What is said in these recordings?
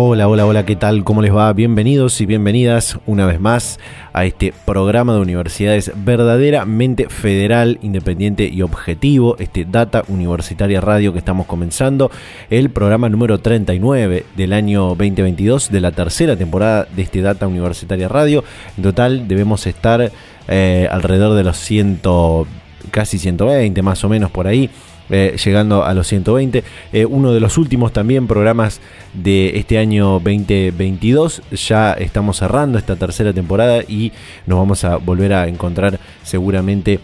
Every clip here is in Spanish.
Hola, hola, hola, ¿qué tal? ¿Cómo les va? Bienvenidos y bienvenidas una vez más a este programa de universidades verdaderamente federal, independiente y objetivo, este Data Universitaria Radio que estamos comenzando, el programa número 39 del año 2022 de la tercera temporada de este Data Universitaria Radio. En total debemos estar eh, alrededor de los 100, casi 120 más o menos por ahí. Eh, llegando a los 120. Eh, uno de los últimos también programas de este año 2022. Ya estamos cerrando esta tercera temporada y nos vamos a volver a encontrar seguramente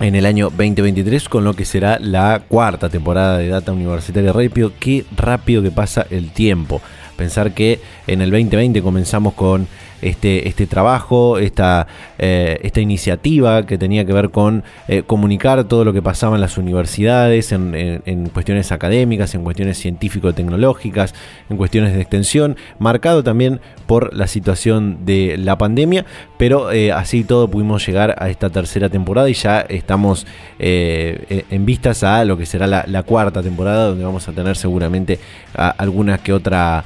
en el año 2023 con lo que será la cuarta temporada de Data Universitaria Radio. Qué rápido que pasa el tiempo. Pensar que en el 2020 comenzamos con este, este trabajo, esta, eh, esta iniciativa que tenía que ver con eh, comunicar todo lo que pasaba en las universidades, en, cuestiones académicas, en cuestiones científico-tecnológicas, en cuestiones de extensión, marcado también por la situación de la pandemia, pero eh, así todo pudimos llegar a esta tercera temporada y ya estamos en vistas a lo que será la, cuarta temporada, donde vamos a tener seguramente alguna que otra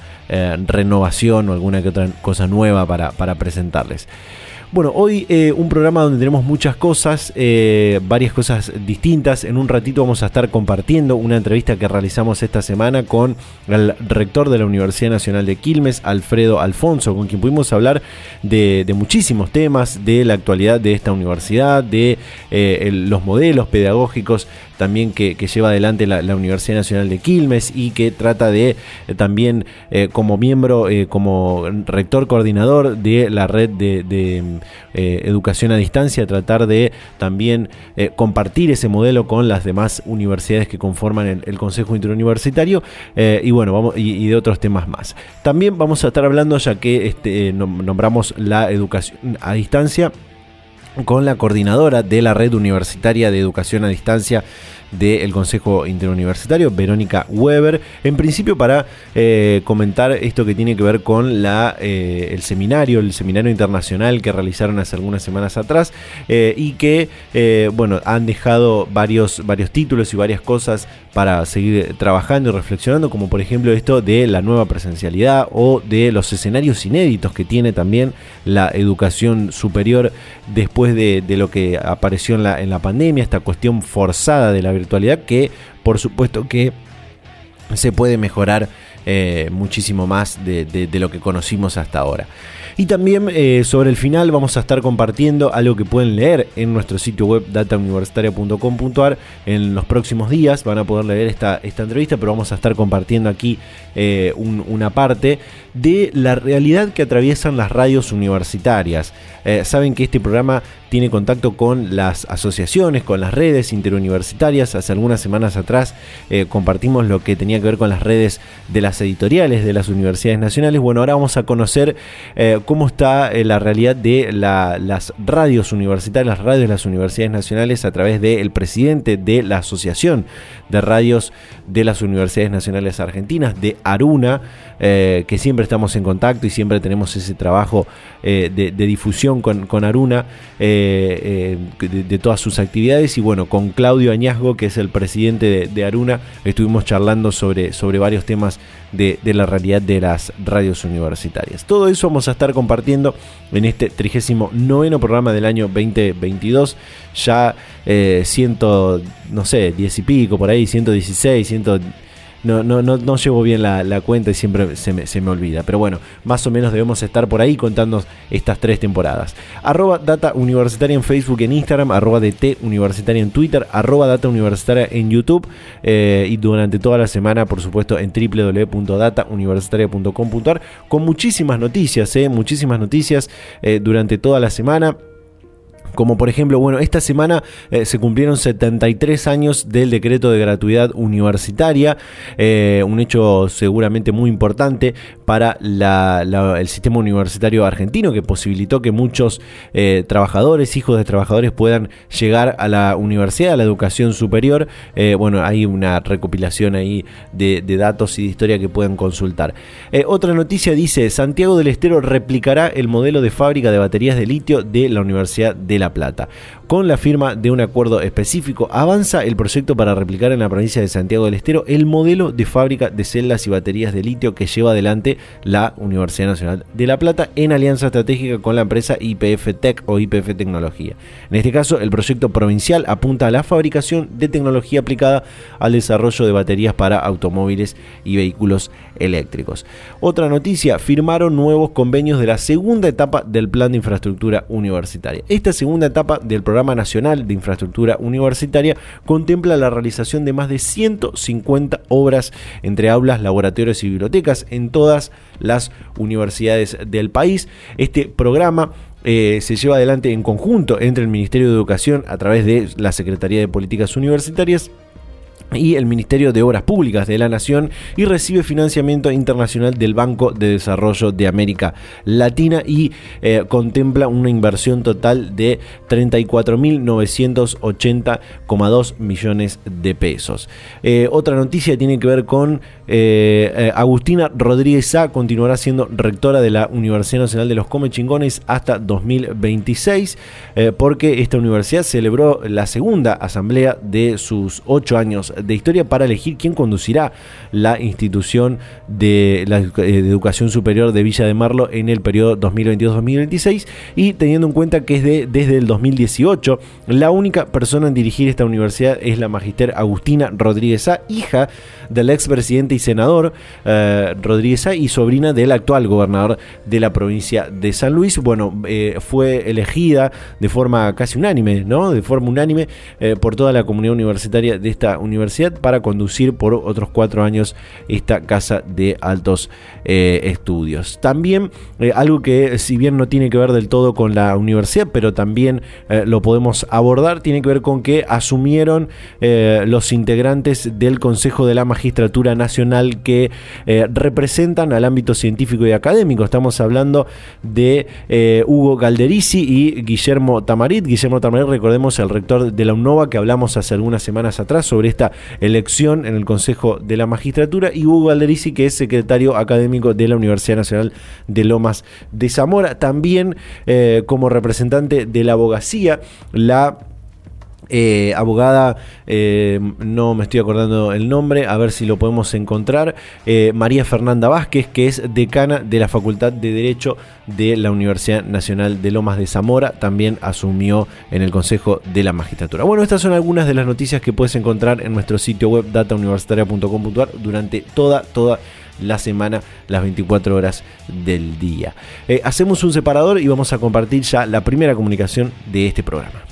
renovación o alguna que otra cosa nueva para para, presentarles. Bueno, hoy eh, un programa donde tenemos muchas cosas, eh, varias cosas distintas. En un ratito vamos a estar compartiendo una entrevista que realizamos esta semana con el rector de la Universidad Nacional de Quilmes, Alfredo Alfonso, con quien pudimos hablar de, muchísimos temas, de la actualidad de esta universidad, de eh, los modelos pedagógicos también que, lleva adelante la, Universidad Nacional de Quilmes y que trata de también como miembro, como rector coordinador de la red de, educación a distancia, tratar de también compartir ese modelo con las demás universidades que conforman el, Consejo Interuniversitario y bueno, vamos, y, de otros temas más. También vamos a estar hablando, ya que este, nombramos la educación a distancia, con la coordinadora de la Red Universitaria de Educación a Distancia del Consejo Interuniversitario, Verónica Weber, en principio para eh, comentar esto que tiene que ver con la, eh, el seminario, el seminario internacional que realizaron hace algunas semanas atrás eh, y que, bueno, han dejado varios, varios títulos y varias cosas para seguir trabajando y reflexionando, como por ejemplo esto de la nueva presencialidad o de los escenarios inéditos que tiene también la educación superior después de, lo que apareció en la, en la pandemia, esta cuestión forzada de la virtualidad que por supuesto que se puede mejorar eh, muchísimo más de, lo que conocimos hasta ahora. Y también eh, sobre el final vamos a estar compartiendo algo que pueden leer en nuestro sitio web datauniversitaria.com.ar en los próximos días. Van a poder leer esta, esta entrevista, pero vamos a estar compartiendo aquí eh, una parte de la realidad que atraviesan las radios universitarias. Eh, saben que este programa tiene contacto con las asociaciones, con las redes interuniversitarias. Hace algunas semanas atrás eh, compartimos lo que tenía que ver con las redes de las editoriales de las universidades nacionales. Bueno, ahora vamos a conocer eh, cómo está la realidad de las radios universitarias, las radios de las universidades nacionales a través del presidente de la Asociación de Radios de las Universidades Nacionales Argentinas, de Aruna, que siempre estamos en contacto y siempre tenemos ese trabajo de difusión con, Aruna eh, eh, de, todas sus actividades y bueno, con Claudio Añazgo, que es el presidente de, Aruna, estuvimos charlando sobre, sobre varios temas de, la realidad de las radios universitarias. Todo eso vamos a estar compartiendo en este 39 programa del año 2022, ya eh, ciento, no sé, 10 y pico por ahí, 116, 100 no, no, no, no llevo bien la, cuenta y siempre se me, se me, olvida. Pero bueno, más o menos debemos estar por ahí contando estas tres temporadas. Arroba Data Universitaria en Facebook, en Instagram, arroba DT Universitaria en Twitter, arroba Data Universitaria en YouTube eh, y durante toda la semana, por supuesto, en www.datauniversitaria.com.ar con muchísimas noticias, eh, muchísimas noticias eh, durante toda la semana Como por ejemplo, bueno, esta semana eh, se cumplieron 73 años del decreto de gratuidad universitaria, eh, un hecho seguramente muy importante para el sistema universitario argentino que posibilitó que muchos eh, trabajadores, hijos de trabajadores puedan llegar a la universidad, a la educación superior. bueno, hay una recopilación ahí de, datos y de historia que pueden consultar. otra noticia dice, Santiago del Estero replicará el modelo de fábrica de baterías de litio de la Universidad de La Plata. Con la firma de un acuerdo específico, avanza el proyecto para replicar en la provincia de Santiago del Estero el modelo de fábrica de celdas y baterías de litio que lleva adelante la Universidad Nacional de La Plata en alianza estratégica con la empresa IPF Tech o IPF Tecnología. En este caso, el proyecto provincial apunta a la fabricación de tecnología aplicada al desarrollo de baterías para automóviles y vehículos eléctricos. Otra noticia, firmaron nuevos convenios de la segunda etapa del plan de infraestructura universitaria. Esta segunda etapa del Programa Nacional de Infraestructura Universitaria contempla la realización de más de 150 obras entre aulas, laboratorios y bibliotecas en todas las universidades del país. Este programa eh, se lleva adelante en conjunto entre el Ministerio de Educación a través de la Secretaría de Políticas Universitarias y el Ministerio de Obras Públicas de la Nación y recibe financiamiento internacional del Banco de Desarrollo de América Latina y eh, contempla una inversión total de 34.980,2 millones de pesos. Eh, otra noticia tiene que ver con eh, Agustina Rodríguez Sá, continuará siendo rectora de la Universidad Nacional de los Comechingones hasta 2026 porque esta universidad celebró la segunda asamblea de sus ocho años de historia para elegir quién conducirá la institución de la eh, educación superior de Villa de Marlo en el periodo 2022-2026 y teniendo en cuenta que es de, desde el 2018 la única persona en dirigir esta universidad es la magister Agustina Rodríguez A, hija del expresidente y senador eh, Rodríguez A y sobrina del actual gobernador de la provincia de San Luis. Bueno, eh, fue elegida de forma casi unánime, ¿no? De forma unánime por toda la comunidad universitaria de esta universidad para conducir por otros cuatro años esta casa de altos eh, estudios. También eh, algo que si bien no tiene que ver del todo con la universidad, pero también eh, lo podemos abordar, tiene que ver con que asumieron los integrantes del Consejo de la Magistratura Nacional que representan al ámbito científico y académico. Estamos hablando de Hugo Galderici y Guillermo Tamarit. Guillermo Tamarit, recordemos, el rector de la UNOVA que hablamos hace algunas semanas atrás sobre esta elección en el Consejo de la Magistratura, y Hugo Alderici, que es secretario académico de la Universidad Nacional de Lomas de Zamora. También eh, como representante de la abogacía, la eh, abogada, eh, no me estoy acordando el nombre, a ver si lo podemos encontrar, eh, María Fernanda Vázquez, que es decana de la Facultad de Derecho de la Universidad Nacional de Lomas de Zamora, también asumió en el Consejo de la Magistratura. Bueno, estas son algunas de las noticias que puedes encontrar en nuestro sitio web datauniversitaria.com.ar durante toda, toda la semana, las 24 horas del día. hacemos un separador y vamos a compartir ya la primera comunicación de este programa.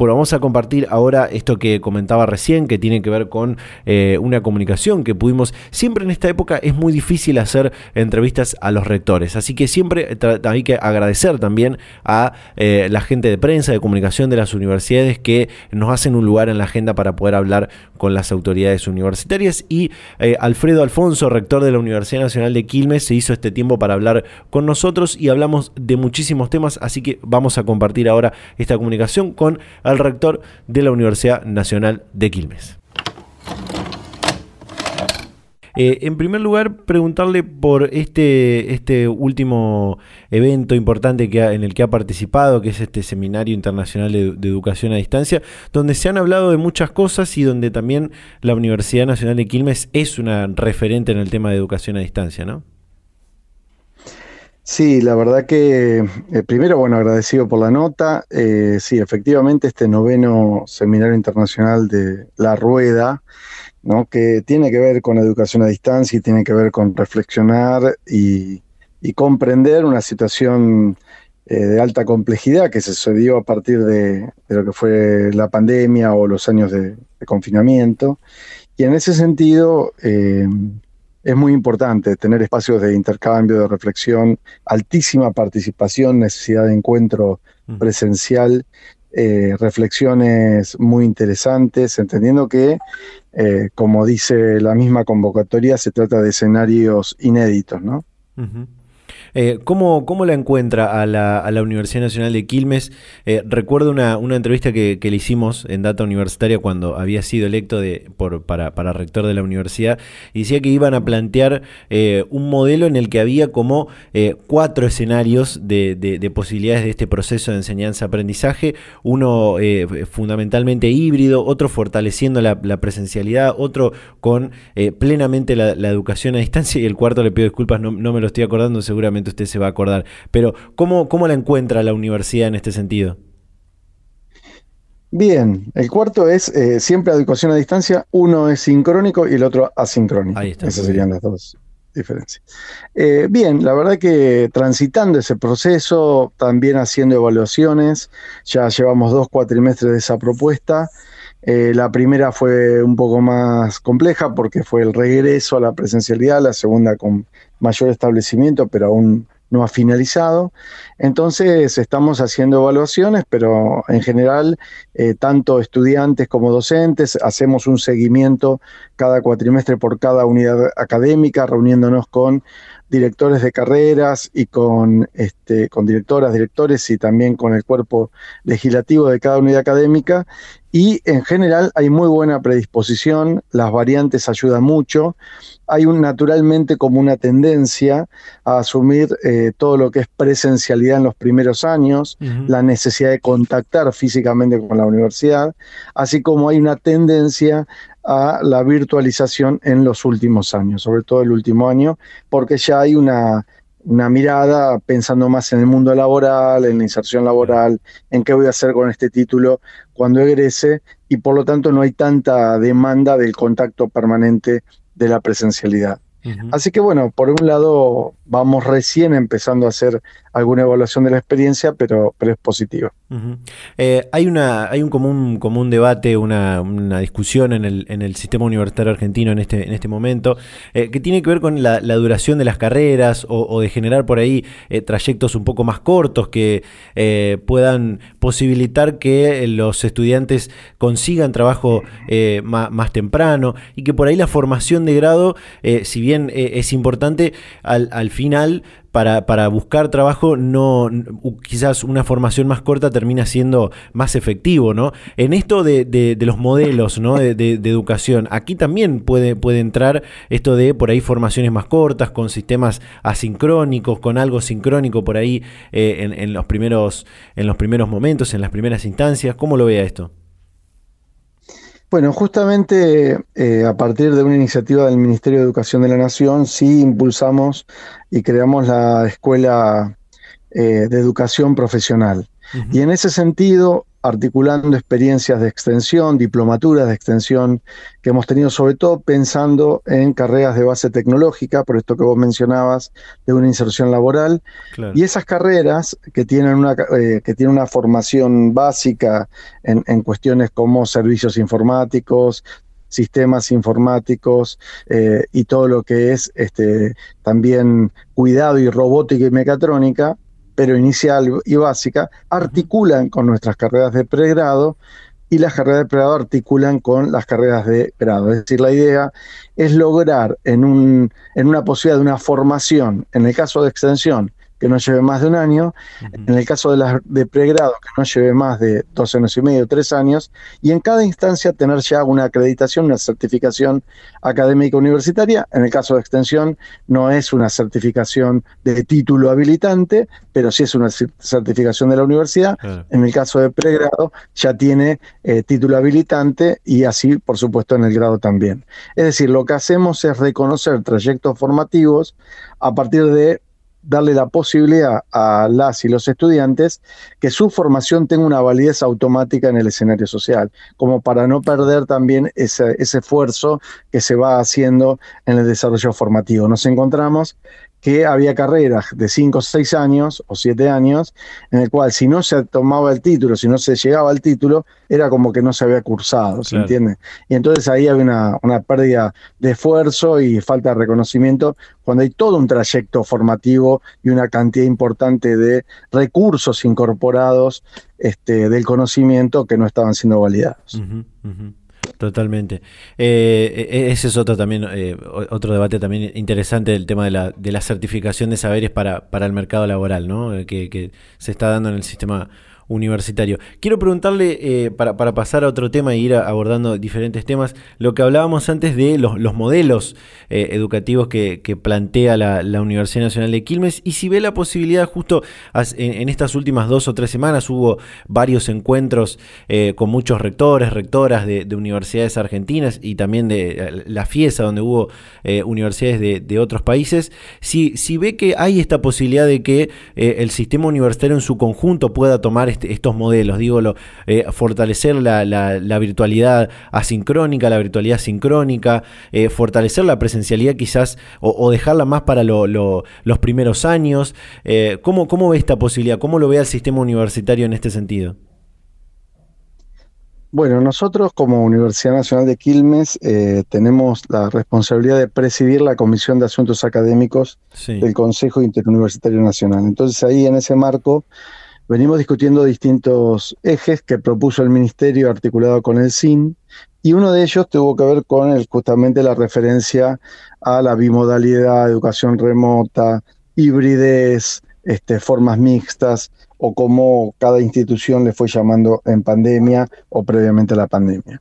Bueno, vamos a compartir ahora esto que comentaba recién, que tiene que ver con eh, una comunicación que pudimos. Siempre en esta época es muy difícil hacer entrevistas a los rectores, así que siempre hay que agradecer también a eh, la gente de prensa, de comunicación de las universidades que nos hacen un lugar en la agenda para poder hablar con las autoridades universitarias. Y eh, Alfredo Alfonso, rector de la Universidad Nacional de Quilmes, se hizo este tiempo para hablar con nosotros y hablamos de muchísimos temas, así que vamos a compartir ahora esta comunicación con al rector de la Universidad Nacional de Quilmes. Eh, en primer lugar, preguntarle por este, este último evento importante que en el que ha participado, que es este Seminario Internacional de, de, Educación a Distancia, donde se han hablado de muchas cosas y donde también la Universidad Nacional de Quilmes es una referente en el tema de educación a distancia, ¿no? Sí, la verdad que eh, primero, bueno, agradecido por la nota. Eh, sí, efectivamente, este noveno Seminario Internacional de La Rueda, ¿no? que tiene que ver con educación a distancia y tiene que ver con reflexionar y, comprender una situación de alta complejidad que se sucedió a partir de, lo que fue la pandemia o los años de, confinamiento. Y en ese sentido, es muy importante tener espacios de intercambio, de reflexión, altísima participación, necesidad de encuentro presencial, eh, reflexiones muy interesantes, entendiendo que, eh, como dice la misma convocatoria, se trata de escenarios inéditos, ¿no? Eh, ¿cómo, la encuentra a la, Universidad Nacional de Quilmes? Eh, recuerdo una, entrevista que, le hicimos en Data Universitaria cuando había sido electo de, por, para, rector de la universidad y decía que iban a plantear eh, un modelo en el que había como cuatro escenarios de, posibilidades de este proceso de enseñanza-aprendizaje, uno fundamentalmente híbrido, otro fortaleciendo la, presencialidad, otro con plenamente la, educación a distancia y el cuarto, le pido disculpas, no, no me lo estoy acordando seguramente usted se va a acordar. Pero, ¿cómo, cómo la encuentra la universidad en este sentido? Bien, el cuarto es eh, siempre educación a distancia, uno es sincrónico y el otro asincrónico. Ahí está. Esas serían las dos diferencias. Eh, bien, la verdad que transitando ese proceso, también haciendo evaluaciones, ya llevamos dos cuatrimestres de esa propuesta. Eh, la primera fue un poco más compleja porque fue el regreso a la presencialidad, la segunda con mayor establecimiento, pero aún no ha finalizado. Entonces estamos haciendo evaluaciones, pero en general, eh, tanto estudiantes como docentes, hacemos un seguimiento cada cuatrimestre por cada unidad académica, reuniéndonos con directores de carreras y con, este, con directoras, directores y también con el cuerpo legislativo de cada unidad académica. Y en general hay muy buena predisposición, las variantes ayudan mucho hay un, naturalmente como una tendencia a asumir eh, todo lo que es presencialidad en los primeros años, la necesidad de contactar físicamente con la universidad, así como hay una tendencia a la virtualización en los últimos años, sobre todo el último año, porque ya hay una, una mirada pensando más en el mundo laboral, en la inserción laboral, en qué voy a hacer con este título cuando egrese, y por lo tanto no hay tanta demanda del contacto permanente de la presencialidad. Así que bueno, por un lado vamos recién empezando a hacer alguna evaluación de la experiencia, pero, pero es positiva. Eh, hay, una, hay un común, común debate, una, discusión en el, en el, sistema universitario argentino en este, en este momento, eh, que tiene que ver con la, duración de las carreras o, de generar por ahí eh, trayectos un poco más cortos que puedan posibilitar que los estudiantes consigan trabajo más, temprano y que por ahí la formación de grado, si bien es importante, al, al final para, para, buscar trabajo, no, quizás una formación más corta termina siendo más efectivo, ¿no? En esto de, de, los modelos, ¿no? De, educación, aquí también puede, puede entrar esto de por ahí formaciones más cortas, con sistemas asincrónicos, con algo sincrónico por ahí eh, en, en, los primeros, en los primeros momentos, en las primeras instancias. ¿Cómo lo vea esto? Bueno, justamente eh, a partir de una iniciativa del Ministerio de Educación de la Nación, sí impulsamos y creamos la Escuela eh, de Educación Profesional. Y en ese sentido, articulando experiencias de extensión, diplomaturas de extensión que hemos tenido, sobre todo pensando en carreras de base tecnológica, por esto que vos mencionabas, de una inserción laboral. Y esas carreras que tienen una, eh, que tienen una formación básica en, en cuestiones como servicios informáticos, sistemas informáticos eh, y todo lo que es este, también cuidado y robótica y mecatrónica, pero inicial y básica, articulan con nuestras carreras de pregrado y las carreras de pregrado articulan con las carreras de grado. Es decir, la idea es lograr en, un, en una posibilidad de una formación, en el caso de extensión, que no lleve más de un año, en el caso de, las de pregrado, que no lleve más de dos años y medio, tres años, y en cada instancia tener ya una acreditación, una certificación académica universitaria. En el caso de extensión, no es una certificación de título habilitante, pero sí es una certificación de la universidad. En el caso de pregrado, ya tiene eh, título habilitante y así, por supuesto, en el grado también. Es decir, lo que hacemos es reconocer trayectos formativos a partir de darle la posibilidad a las y los estudiantes que su formación tenga una validez automática en el escenario social, como para no perder también ese, esfuerzo que se va haciendo en el desarrollo formativo. Nos encontramos que había carreras de 5 o 6 años o 7 años, en el cual si no se tomaba el título, si no se llegaba al título, era como que no se había cursado, ¿se entiende? Y entonces ahí había una, una, pérdida de esfuerzo y falta de reconocimiento cuando hay todo un trayecto formativo y una cantidad importante de recursos incorporados este, del conocimiento que no estaban siendo validados. Totalmente. Eh, e, ese es otro también eh, otro debate también interesante del tema de la, de la certificación de saberes para, para el mercado laboral, ¿no? que, que se está dando en el sistema universitario. Quiero preguntarle, eh, para, pasar a otro tema e ir abordando diferentes temas, lo que hablábamos antes de los, modelos eh, educativos que, plantea la, Universidad Nacional de Quilmes y si ve la posibilidad, justo en, estas últimas dos o tres semanas hubo varios encuentros eh, con muchos rectores, rectoras de, universidades argentinas y también de la FIESA, donde hubo universidades de, otros países, si, si ve que hay esta posibilidad de que el sistema universitario en su conjunto pueda tomar este este, estos modelos, digo, lo, eh, fortalecer la, virtualidad asincrónica, la virtualidad sincrónica, eh, fortalecer la presencialidad quizás o, dejarla más para los primeros años. Eh, ¿cómo, ¿Cómo ve esta posibilidad? ¿Cómo lo ve el sistema universitario en este sentido? Bueno, nosotros como Universidad Nacional de Quilmes tenemos la responsabilidad de presidir la Comisión de Asuntos Académicos del Consejo Interuniversitario Nacional. Entonces ahí en ese marco Venimos discutiendo distintos ejes que propuso el Ministerio articulado con el SIN y uno de ellos tuvo que ver con justamente la referencia a la bimodalidad, educación remota, hibridez, este, formas mixtas o como cada institución le fue llamando en pandemia o previamente a la pandemia.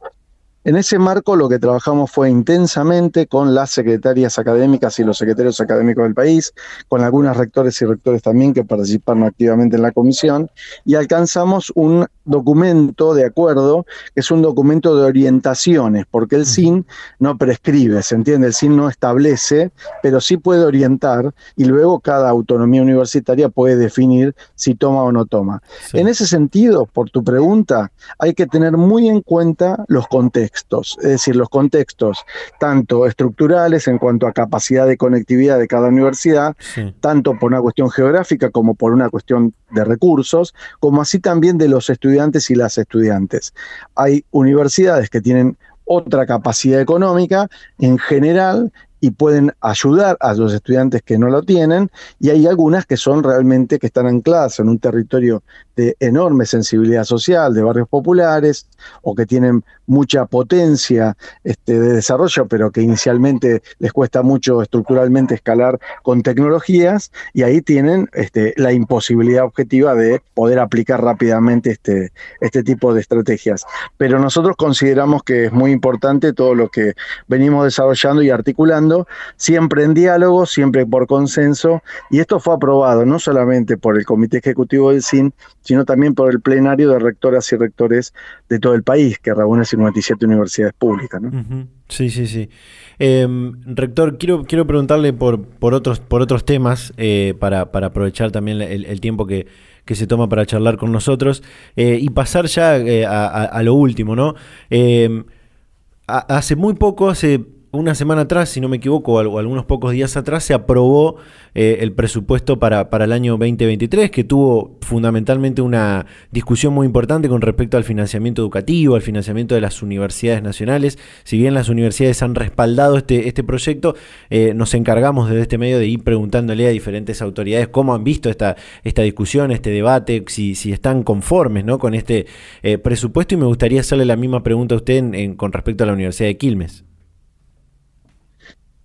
En ese marco lo que trabajamos fue intensamente con las secretarias académicas y los secretarios académicos del país, con algunos rectores y rectores también que participaron activamente en la comisión, y alcanzamos un documento de acuerdo, que es un documento de orientaciones, porque el SIN no prescribe, ¿se entiende? El SIN no establece, pero sí puede orientar y luego cada autonomía universitaria puede definir si toma o no toma. En ese sentido, por tu pregunta, hay que tener muy en cuenta los contextos, es decir, los contextos tanto estructurales en cuanto a capacidad de conectividad de cada universidad, tanto por una cuestión geográfica como por una cuestión de recursos, como así también de los estudiantes y las estudiantes. Hay universidades que tienen otra capacidad económica en general y pueden ayudar a los estudiantes que no lo tienen y hay algunas que son realmente que están ancladas en un territorio de enorme sensibilidad social, de barrios populares o que tienen mucha potencia este, de desarrollo, pero que inicialmente les cuesta mucho estructuralmente escalar con tecnologías y ahí tienen este, la imposibilidad objetiva de poder aplicar rápidamente este, este tipo de estrategias. Pero nosotros consideramos que es muy importante todo lo que venimos desarrollando y articulando siempre en diálogo, siempre por consenso, y esto fue aprobado no solamente por el Comité Ejecutivo del CIN, sino también por el plenario de rectoras y rectores de todo el país, que reúne 57 universidades públicas. Sí, sí, sí. Em, rector, quiero, quiero preguntarle por, por, otros, por otros temas, eh, para, aprovechar también el, tiempo que, se toma para charlar con nosotros, eh, y pasar ya eh, a, lo último, ¿no? Em, hace muy poco, hace una semana atrás, si no me equivoco, o algunos pocos días atrás, se aprobó eh, el presupuesto para, para, el año 2023, que tuvo fundamentalmente una discusión muy importante con respecto al financiamiento educativo, al financiamiento de las universidades nacionales. Si bien las universidades han respaldado este, este proyecto, eh, nos encargamos desde este medio de ir preguntándole a diferentes autoridades cómo han visto esta, esta discusión, este debate, si, si están conformes ¿no? con este eh, presupuesto. Y me gustaría hacerle la misma pregunta a usted con respecto a la Universidad de Quilmes.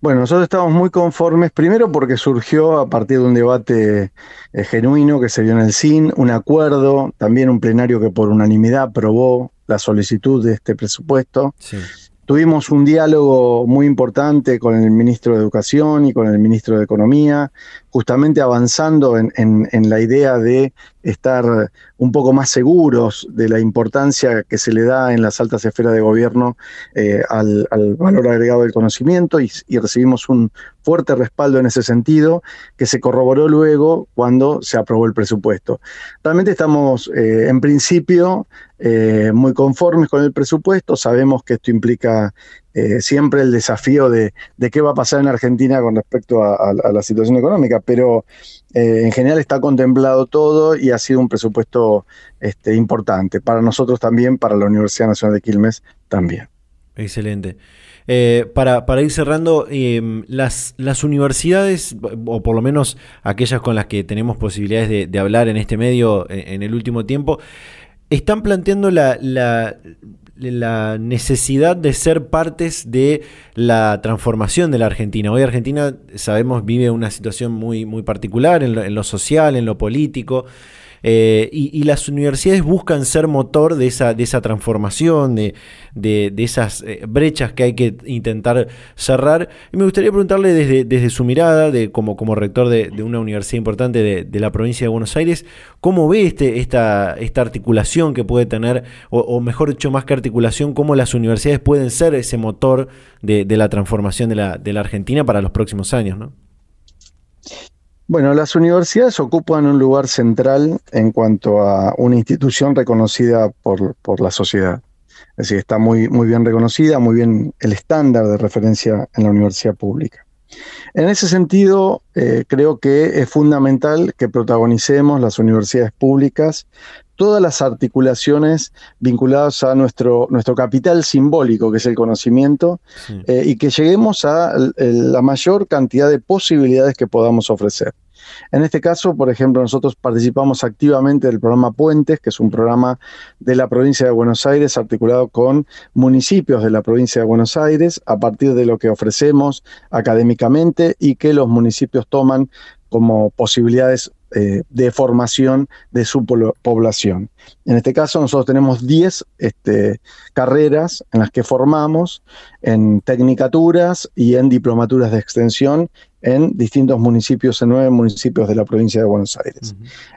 Bueno, nosotros estamos muy conformes, primero porque surgió a partir de un debate eh, genuino que se dio en el CIN, un acuerdo, también un plenario que por unanimidad aprobó la solicitud de este presupuesto. Tuvimos un diálogo muy importante con el ministro de Educación y con el ministro de Economía, justamente avanzando en, la idea de estar un poco más seguros de la importancia que se le da en las altas esferas de gobierno eh, al, valor agregado del conocimiento y, recibimos un fuerte respaldo en ese sentido que se corroboró luego cuando se aprobó el presupuesto. Realmente estamos eh, en principio eh, muy conformes con el presupuesto, sabemos que esto implica eh, siempre el desafío de, qué va a pasar en Argentina con respecto a, la situación económica, pero eh, en general está contemplado todo y ha sido un presupuesto este, importante para nosotros también, para la Universidad Nacional de Quilmes también. Excelente. Eh, para, para, ir cerrando, em, las, las universidades, o por lo menos aquellas con las que tenemos posibilidades de, hablar en este medio en, el último tiempo, están planteando la, la, necesidad de ser partes de la transformación de la Argentina. Hoy Argentina, sabemos, vive una situación muy, muy particular en lo social, en lo político. Eh, y, las universidades buscan ser motor de esa, de esa transformación, de, de, esas eh, brechas que hay que intentar cerrar. Y me gustaría preguntarle desde, desde su mirada, de, como, como rector de, una universidad importante de, la provincia de Buenos Aires, ¿cómo ve este, esta, esta articulación que puede tener, o, mejor dicho, más que articulación, cómo las universidades pueden ser ese motor de, la transformación de la, de la Argentina para los próximos años? ¿no? Bueno, las universidades ocupan un lugar central en cuanto a una institución reconocida por, la sociedad. Es decir, está muy, muy bien reconocida, muy bien el estándar de referencia en la universidad pública. En ese sentido, eh, creo que es fundamental que protagonicemos las universidades públicas todas las articulaciones vinculadas a nuestro, nuestro capital simbólico, que es el conocimiento, eh, y que lleguemos a la mayor cantidad de posibilidades que podamos ofrecer. En este caso, por ejemplo, nosotros participamos activamente del programa Puentes, que es un programa de la provincia de Buenos Aires articulado con municipios de la provincia de Buenos Aires a partir de lo que ofrecemos académicamente y que los municipios toman como posibilidades eh, de formación de su población. En este caso, nosotros tenemos 10 este, carreras en las que formamos en tecnicaturas y en diplomaturas de extensión en distintos municipios, en nueve municipios de la provincia de Buenos Aires.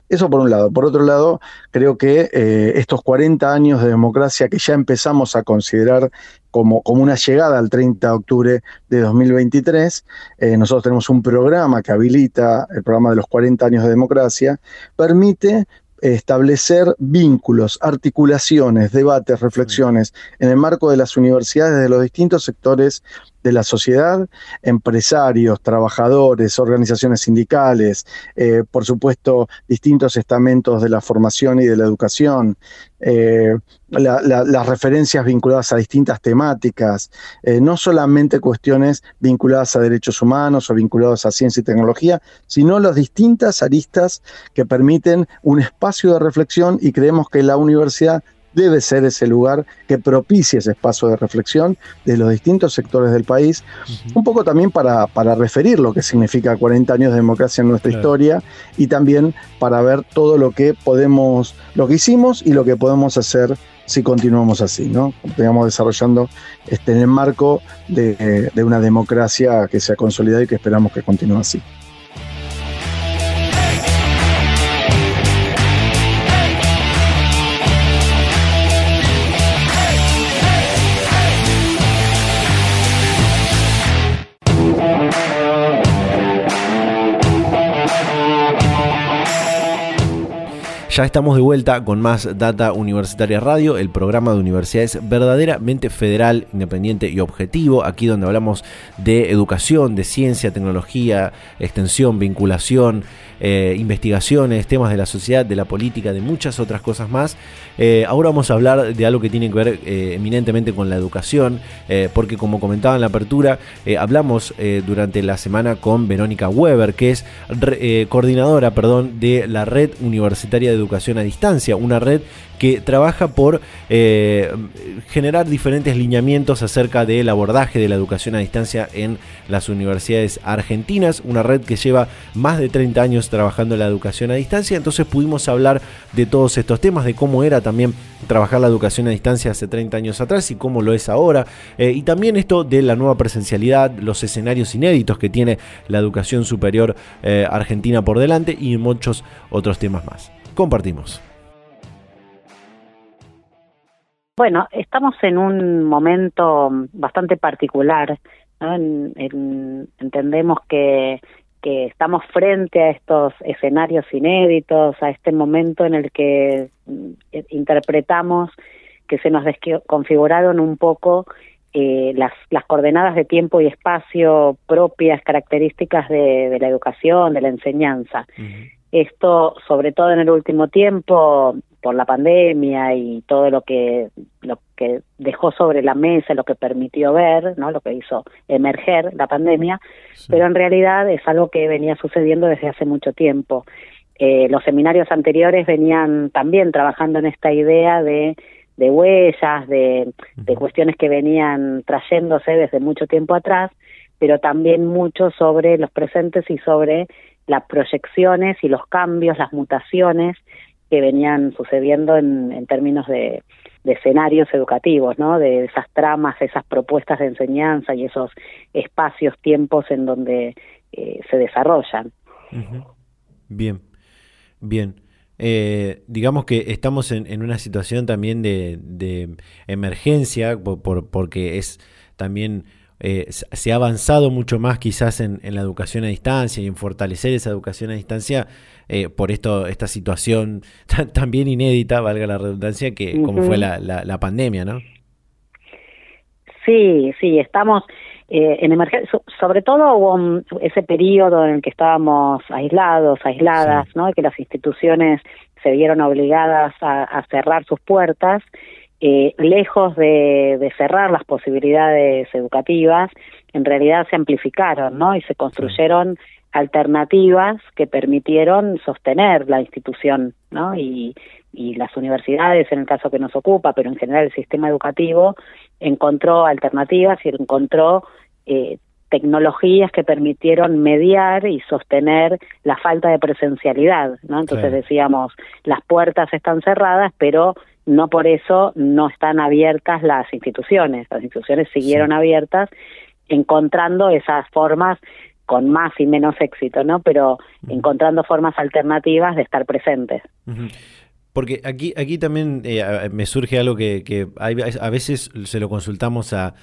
Eso por un lado. Por otro lado, creo que eh, estos 40 años de democracia que ya empezamos a considerar como, como una llegada al 30 de octubre de 2023, eh, nosotros tenemos un programa que habilita, el programa de los 40 años de democracia, permite establecer vínculos, articulaciones, debates, reflexiones en el marco de las universidades de los distintos sectores de la sociedad, empresarios, trabajadores, organizaciones sindicales, eh, por supuesto, distintos estamentos de la formación y de la educación, eh, las referencias vinculadas a distintas temáticas, eh, no solamente cuestiones vinculadas a derechos humanos o vinculadas a ciencia y tecnología, sino las distintas aristas que permiten un espacio de reflexión y creemos que la universidad debe ser ese lugar que propicie ese espacio de reflexión de los distintos sectores del país, un poco también para, para, referir lo que significa 40 años de democracia en nuestra historia y también para ver todo lo que podemos, lo que hicimos y lo que podemos hacer si continuamos así, ¿no? Continuamos desarrollando este, en el marco de, de una democracia que se ha consolidado y que esperamos que continúe así. Ya estamos de vuelta con más Data Universitaria Radio, el programa de universidades verdaderamente federal, independiente y objetivo, aquí donde hablamos de educación, de ciencia, tecnología, extensión, vinculación, eh, investigaciones, temas de la sociedad, de la política, de muchas otras cosas más. Eh, ahora vamos a hablar de algo que tiene que ver eh, eminentemente con la educación, porque como comentaba en la apertura, hablamos durante la semana con Verónica Weber, que es coordinadora perdón, de la Red Universitaria de Educación a Distancia, una red que trabaja por generar diferentes lineamientos acerca del abordaje de la educación a distancia en las universidades argentinas, una red que lleva más de 30 años trabajando la educación a distancia, entonces pudimos hablar de todos estos temas, de cómo era también trabajar la educación a distancia hace 30 años atrás y cómo lo es ahora, eh, y también esto de la nueva presencialidad, los escenarios inéditos que tiene la educación superior eh, argentina por delante y muchos otros temas más. Compartimos. Bueno, estamos en un momento bastante particular. entendemos que, que estamos frente a estos escenarios inéditos, a este momento en el que mm, interpretamos que se nos desconfiguraron un poco eh, las, las coordenadas de tiempo y espacio propias, características de, la educación, de la enseñanza. Esto, sobre todo en el último tiempo, por la pandemia y todo lo que lo que dejó sobre la mesa, lo que permitió ver, ¿no? Lo que hizo emerger la pandemia, pero en realidad es algo que venía sucediendo desde hace mucho tiempo. Eh, los seminarios anteriores venían también trabajando en esta idea de de huellas, de, de cuestiones que venían trayéndose desde mucho tiempo atrás, pero también mucho sobre los presentes y sobre las proyecciones y los cambios, las mutaciones que venían sucediendo en, en términos de, de, escenarios educativos, ¿no? De esas tramas, esas propuestas de enseñanza y esos espacios, tiempos en donde eh, se desarrollan. Bien, bien. Eh, digamos que estamos en, en, una situación también de, de emergencia, por, porque es también eh, se ha avanzado mucho más quizás en, la educación a distancia y en fortalecer esa educación a distancia eh, por esto esta situación tan, bien inédita, valga la redundancia, que como fue la, la, pandemia, ¿no? Sí, sí, estamos eh, en emergencia, sobre todo hubo ese periodo en el que estábamos aislados, aisladas, ¿no? que las instituciones se vieron obligadas a cerrar sus puertas eh, lejos de, cerrar las posibilidades educativas, en realidad se amplificaron, ¿no? Y se construyeron alternativas que permitieron sostener la institución, ¿no? Y, y las universidades, en el caso que nos ocupa, pero en general el sistema educativo, encontró alternativas y encontró eh, tecnologías que permitieron mediar y sostener la falta de presencialidad, ¿no? Entonces decíamos, las puertas están cerradas, pero no por eso no están abiertas las instituciones. Las instituciones siguieron abiertas, encontrando esas formas con más y menos éxito, ¿no? Pero encontrando formas alternativas de estar presentes. Porque aquí, aquí también eh, me surge algo que, que a veces se lo consultamos a,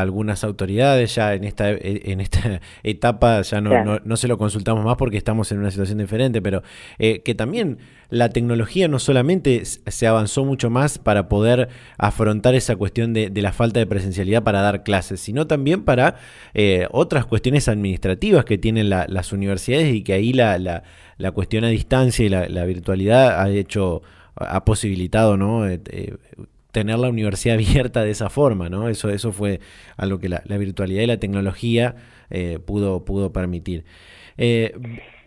algunas autoridades. Ya en esta, en esta etapa ya no, no, se lo consultamos más porque estamos en una situación diferente, pero eh, que también la tecnología no solamente se avanzó mucho más para poder afrontar esa cuestión de, la falta de presencialidad para dar clases, sino también para eh, otras cuestiones administrativas que tienen las universidades y que ahí la, la, la cuestión a distancia y la, virtualidad ha hecho ha posibilitado ¿no? Eh, tener la universidad abierta de esa forma, ¿no? Eso, eso fue algo que la, virtualidad y la tecnología eh, pudo, pudo permitir. Eh,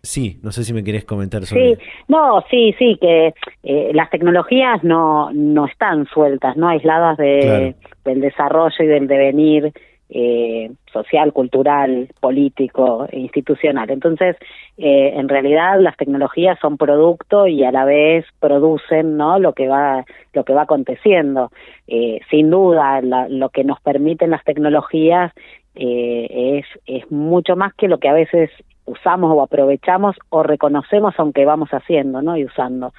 sí, no sé si me querés comentar sobre Sí, no, sí, sí, que eh, las tecnologías no, no están sueltas, no aisladas de, del desarrollo y del devenir eh, social, cultural, político, e institucional. Entonces, eh, en realidad las tecnologías son producto y a la vez producen, ¿no? Lo que va, lo que va aconteciendo. Eh, sin duda, lo que nos permiten las tecnologías eh, es es mucho más que lo que a veces usamos o aprovechamos o reconocemos aunque vamos haciendo no y usando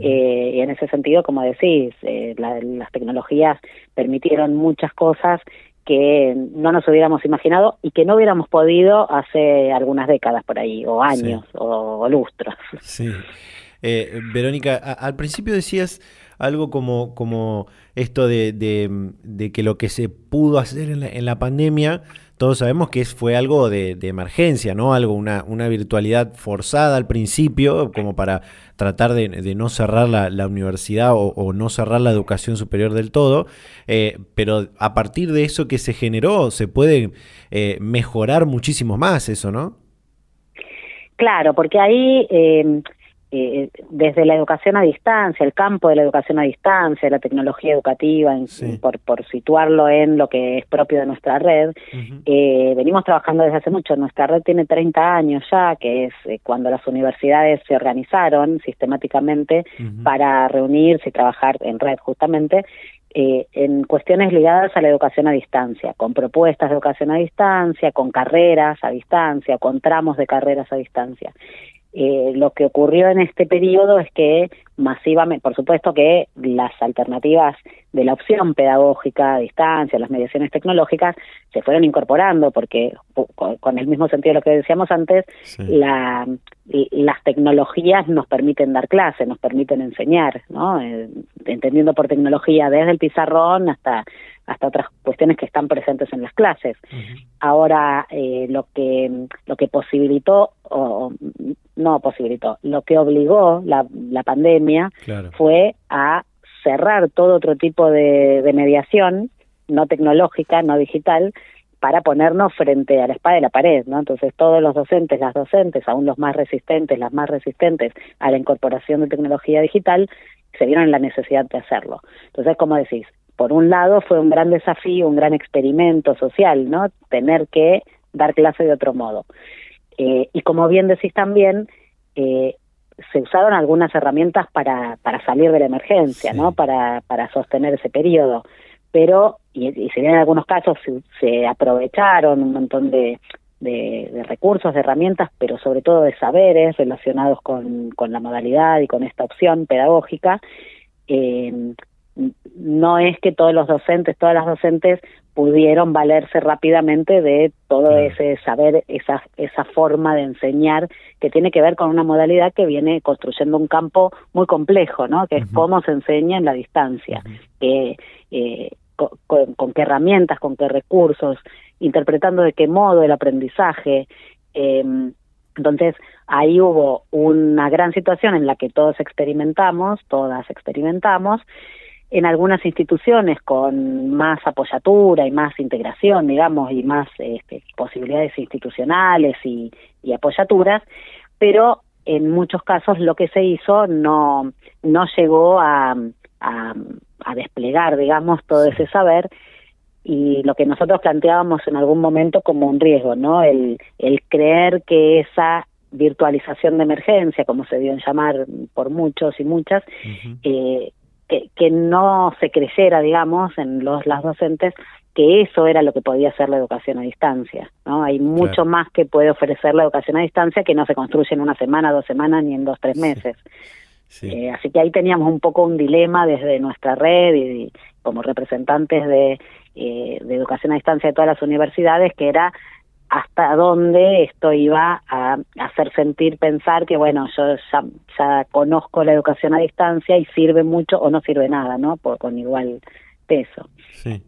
eh, y en ese sentido como decís eh, las tecnologías permitieron muchas cosas que no nos hubiéramos imaginado y que no hubiéramos podido hace algunas décadas por ahí, o años, o, lustros. Sí. Eh, Verónica, al principio decías algo como, como esto de, de, que lo que se pudo hacer en la, en la pandemia todos sabemos que fue algo de, emergencia, ¿no? Algo, una, una, virtualidad forzada al principio, como para tratar de, no cerrar la, universidad o, no cerrar la educación superior del todo, eh, pero a partir de eso que se generó, se puede eh, mejorar muchísimo más eso, ¿no? Claro, porque ahí eh, eh, desde la educación a distancia, el campo de la educación a distancia, la tecnología educativa, por, por situarlo en lo que es propio de nuestra red, eh, venimos trabajando desde hace mucho. Nuestra red tiene 30 años ya, que es eh, cuando las universidades se organizaron sistemáticamente para reunirse y trabajar en red justamente. Eh, en cuestiones ligadas a la educación a distancia, con propuestas de educación a distancia, con carreras a distancia, con tramos de carreras a distancia. Eh, lo que ocurrió en este periodo es que masivamente, por supuesto que las alternativas de la opción pedagógica a distancia, las mediaciones tecnológicas, se fueron incorporando porque con el mismo sentido de lo que decíamos antes, la, las tecnologías nos permiten dar clases, nos permiten enseñar, ¿no? Eh, entendiendo por tecnología desde el pizarrón hasta hasta otras cuestiones que están presentes en las clases. Ahora, eh, lo que lo que posibilitó, o no posibilitó, lo que obligó la, la pandemia fue a cerrar todo otro tipo de, de mediación, no tecnológica, no digital, para ponernos frente a la espada de la pared, ¿no? Entonces todos los docentes, las docentes, aún los más resistentes, las más resistentes a la incorporación de tecnología digital, se vieron en la necesidad de hacerlo. Entonces, como decís, por un lado fue un gran desafío, un gran experimento social, ¿no? Tener que dar clase de otro modo. Eh, y como bien decís también, eh, se usaron algunas herramientas para, para salir de la emergencia, ¿no? Para, para sostener ese periodo. Pero, y, y si bien en algunos casos se, aprovecharon un montón de, de, recursos, de herramientas, pero sobre todo de saberes relacionados con, con la modalidad y con esta opción pedagógica, eh, no es que todos los docentes, todas las docentes pudieron valerse rápidamente de todo ese saber, esa, esa forma de enseñar que tiene que ver con una modalidad que viene construyendo un campo muy complejo, ¿no? Que es cómo se enseña en la distancia, eh, con, qué herramientas, con qué recursos, interpretando de qué modo el aprendizaje. Eh, entonces, ahí hubo una gran situación en la que todos experimentamos, todas experimentamos, en algunas instituciones con más apoyatura y más integración, digamos, y más este, posibilidades institucionales y, apoyaturas, pero en muchos casos lo que se hizo no, no llegó a, a, desplegar, digamos, todo ese saber y lo que nosotros planteábamos en algún momento como un riesgo, ¿no? El, el creer que esa virtualización de emergencia, como se dio en llamar por muchos y muchas, eh, que, no se creyera, digamos, en los las docentes que eso era lo que podía ser la educación a distancia, ¿no? Hay mucho más que puede ofrecer la educación a distancia que no se construye en una semana, dos semanas ni en dos, tres meses. Eh, así que ahí teníamos un poco un dilema desde nuestra red y, como representantes de, eh, de educación a distancia de todas las universidades, que era hasta dónde esto iba a hacer sentir pensar que bueno yo ya, conozco la educación a distancia y sirve mucho o no sirve nada no Por, con igual peso. Sí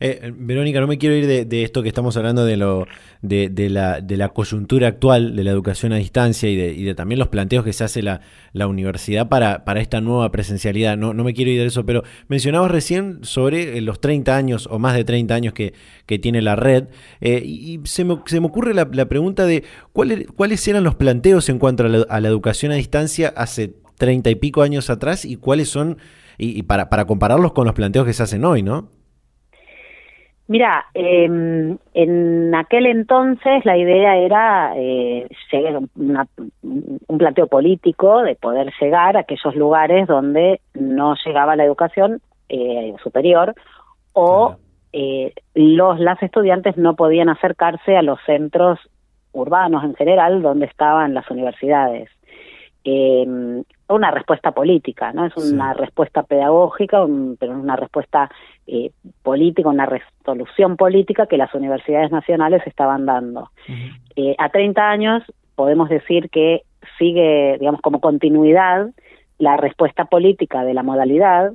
eh, Verónica, no me quiero ir de, esto que estamos hablando de, lo, de, la, de la coyuntura actual de la educación a distancia y de, y también los planteos que se hace la, universidad para, esta nueva presencialidad. No, no me quiero ir de eso, pero mencionabas recién sobre eh, los 30 años o más de 30 años que, tiene la red eh, y se me, se me ocurre la, pregunta de ¿cuáles, cuáles eran los planteos en cuanto a la, a la educación a distancia hace 30 y pico años atrás y cuáles son, y, y para, para compararlos con los planteos que se hacen hoy, ¿no? Mira, eh, en aquel entonces la idea era eh, un planteo político de poder llegar a aquellos lugares donde no llegaba la educación eh, superior o eh, los las estudiantes no podían acercarse a los centros urbanos en general donde estaban las universidades. Eh, una respuesta política, ¿no? Es una respuesta pedagógica, pero una respuesta eh, política, una resolución política que las universidades nacionales estaban dando. eh, a 30 años podemos decir que sigue, digamos, como continuidad, la respuesta política de la modalidad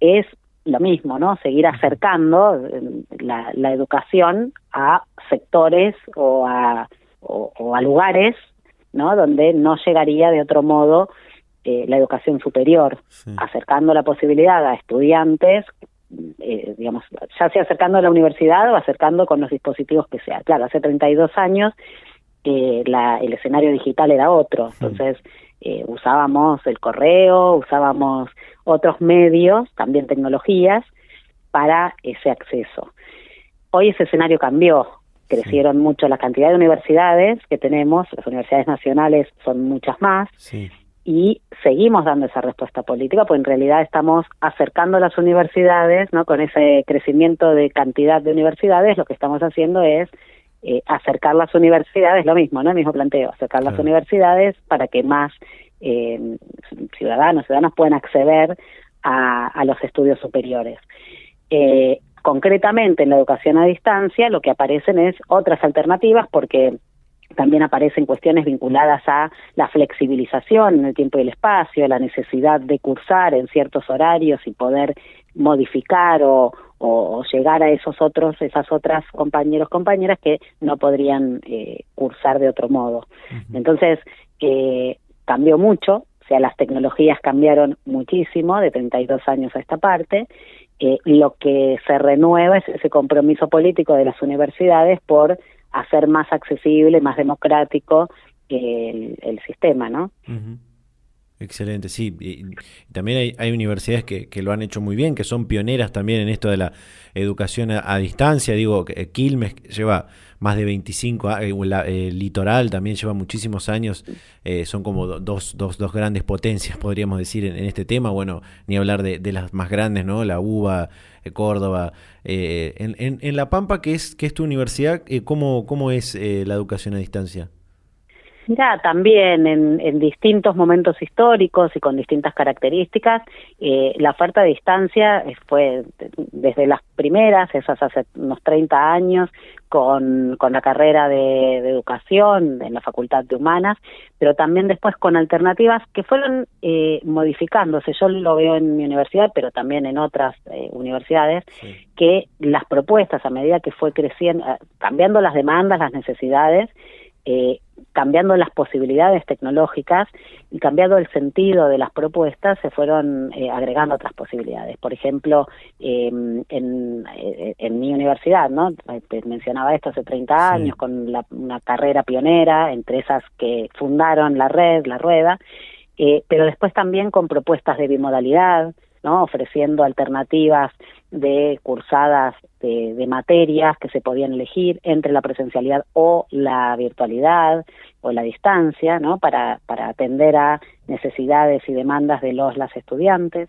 es lo mismo, ¿no? Seguir acercando eh, la, la educación a sectores o a, o a lugares ¿no? Donde no llegaría de otro modo eh, la educación superior, acercando la posibilidad a estudiantes, eh, digamos, ya sea acercando a la universidad o acercando con los dispositivos que sea. Claro, hace 32 años eh, la, el escenario digital era otro, entonces eh, usábamos el correo, usábamos otros medios, también tecnologías, para ese acceso. Hoy ese escenario cambió, crecieron mucho la cantidad de universidades que tenemos, las universidades nacionales son muchas más, y seguimos dando esa respuesta política, pues en realidad estamos acercando las universidades, ¿no? Con ese crecimiento de cantidad de universidades, lo que estamos haciendo es eh, acercar las universidades, lo mismo, ¿no? El mismo planteo, acercar las universidades para que más eh, ciudadanos, ciudadanas puedan acceder a, a los estudios superiores. Eh, Concretamente, en la educación a distancia, lo que aparecen es otras alternativas porque también aparecen cuestiones vinculadas a la flexibilización en el tiempo y el espacio, la necesidad de cursar en ciertos horarios y poder modificar o, o, llegar a esos otros, esas otras compañeros, compañeras que no podrían eh, cursar de otro modo. Entonces, eh, cambió mucho, o sea, las tecnologías cambiaron muchísimo de 32 años a esta parte. Eh, lo que se renueva es ese compromiso político de las universidades por hacer más accesible, más democrático el, el sistema, ¿no? Excelente, sí. Y también hay, universidades que, lo han hecho muy bien, que son pioneras también en esto de la educación a, distancia. Digo, eh, Quilmes lleva más de 25 años, eh, el Litoral también lleva muchísimos años. Eh, son como dos, dos, dos, grandes potencias, podríamos decir, en, este tema. Bueno, ni hablar de, las más grandes, ¿no? La UBA, Córdoba. en, en, La Pampa, que es, que es tu universidad, ¿cómo, ¿cómo es la educación a distancia? Mira, también en, distintos momentos históricos y con distintas características, eh, la oferta a distancia fue desde las primeras, esas hace unos 30 años, con, con la carrera de, educación en la Facultad de Humanas, pero también después con alternativas que fueron eh, modificándose. Yo lo veo en mi universidad, pero también en otras eh, universidades, que las propuestas a medida que fue creciendo, cambiando las demandas, las necesidades, eh, cambiando las posibilidades tecnológicas y cambiando el sentido de las propuestas, se fueron eh, agregando otras posibilidades. Por ejemplo, em, en, eh, en, mi universidad, ¿no? mencionaba esto hace 30 años, con una carrera pionera, entre esas que fundaron la red, la rueda, eh, pero después también con propuestas de bimodalidad, ¿no? ofreciendo alternativas de cursadas de, materias que se podían elegir entre la presencialidad o la virtualidad o la distancia, ¿no? Para, para atender a necesidades y demandas de los las estudiantes.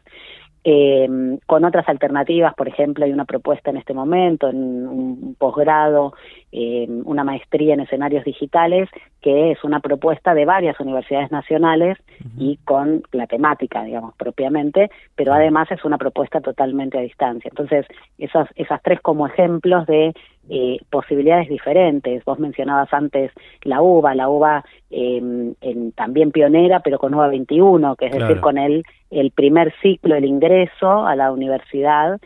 Eh, con otras alternativas, por ejemplo, hay una propuesta en este momento, en un posgrado, eh, una maestría en escenarios digitales, que es una propuesta de varias universidades nacionales y con la temática, digamos, propiamente, pero además es una propuesta totalmente a distancia. Entonces, esas, esas tres como ejemplos de eh, posibilidades diferentes. Vos mencionabas antes la UBA, la UBA em, en, también pionera, pero con UBA 21, que es decir, con el, el primer ciclo, el ingreso a la universidad.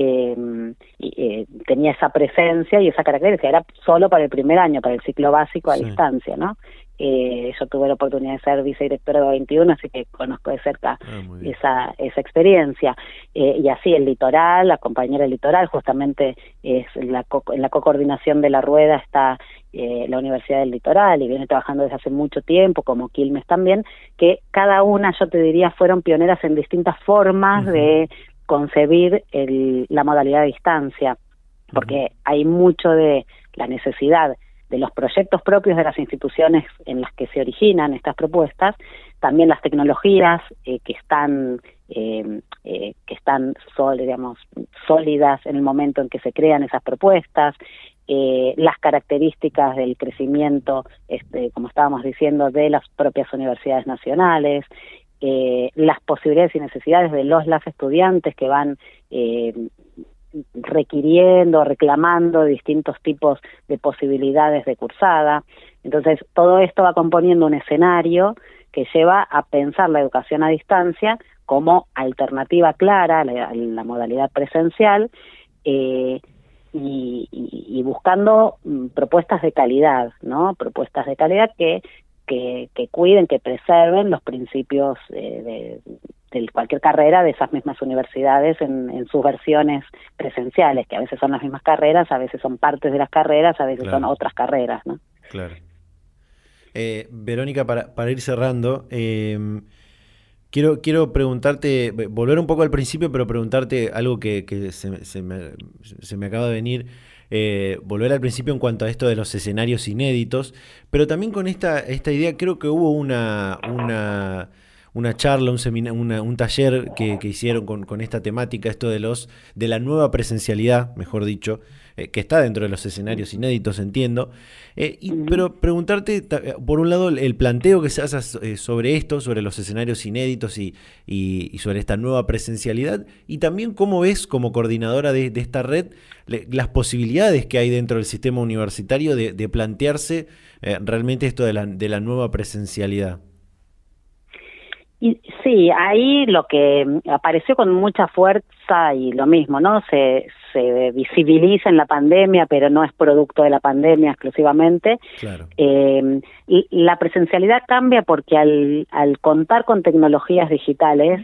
Em, eh, tenía esa presencia y esa característica, era solo para el primer año, para el ciclo básico a distancia, ¿no? Eh, yo tuve la oportunidad de ser vicedirectora de 21, así que conozco de cerca ah, esa, esa experiencia. Eh, y así el litoral, la compañera del litoral, justamente es la en la co-coordinación de la rueda está eh, la Universidad del Litoral y viene trabajando desde hace mucho tiempo, como Quilmes también, que cada una, yo te diría, fueron pioneras en distintas formas de concebir el, la modalidad de distancia, porque hay mucho de la necesidad de los proyectos propios de las instituciones en las que se originan estas propuestas, también las tecnologías eh, que están eh, eh, que están digamos, sólidas en el momento en que se crean esas propuestas, las características del crecimiento, este, como estábamos diciendo, de las propias universidades nacionales, las posibilidades y necesidades de los las estudiantes que van requiriendo, reclamando distintos tipos de posibilidades de cursada. Entonces, todo esto va componiendo un escenario que lleva a pensar la educación a distancia como alternativa clara a la, modalidad presencial eh, y, buscando mm, propuestas de calidad, ¿no? Propuestas de calidad que que, cuiden, que preserven los principios eh, de, cualquier carrera de esas mismas universidades en, sus versiones presenciales, que a veces son las mismas carreras, a veces son partes de las carreras, a veces son otras carreras, ¿no? Claro. Eh, Verónica, para, para, ir cerrando, em, quiero, quiero preguntarte, volver un poco al principio, pero preguntarte algo que, se, se, me, se me acaba de venir. Eh, volver al principio en cuanto a esto de los escenarios inéditos, pero también con esta, esta idea creo que hubo una, una, charla, un, un taller que, hicieron con, con, esta temática, esto de, los, de la nueva presencialidad, mejor dicho, eh, que está dentro de los escenarios inéditos, entiendo. Eh, pero preguntarte, eh, por un lado, el planteo que se hace sobre esto, sobre los escenarios inéditos y, sobre esta nueva presencialidad, y también cómo ves como coordinadora de, esta red las posibilidades que hay dentro del sistema universitario de, plantearse realmente esto de la, de la nueva presencialidad. Y, sí, ahí lo que apareció con mucha fuerza y lo mismo, ¿no? Se, se visibiliza en la pandemia, pero no es producto de la pandemia exclusivamente. Eh, y la presencialidad cambia porque al, al contar con tecnologías digitales,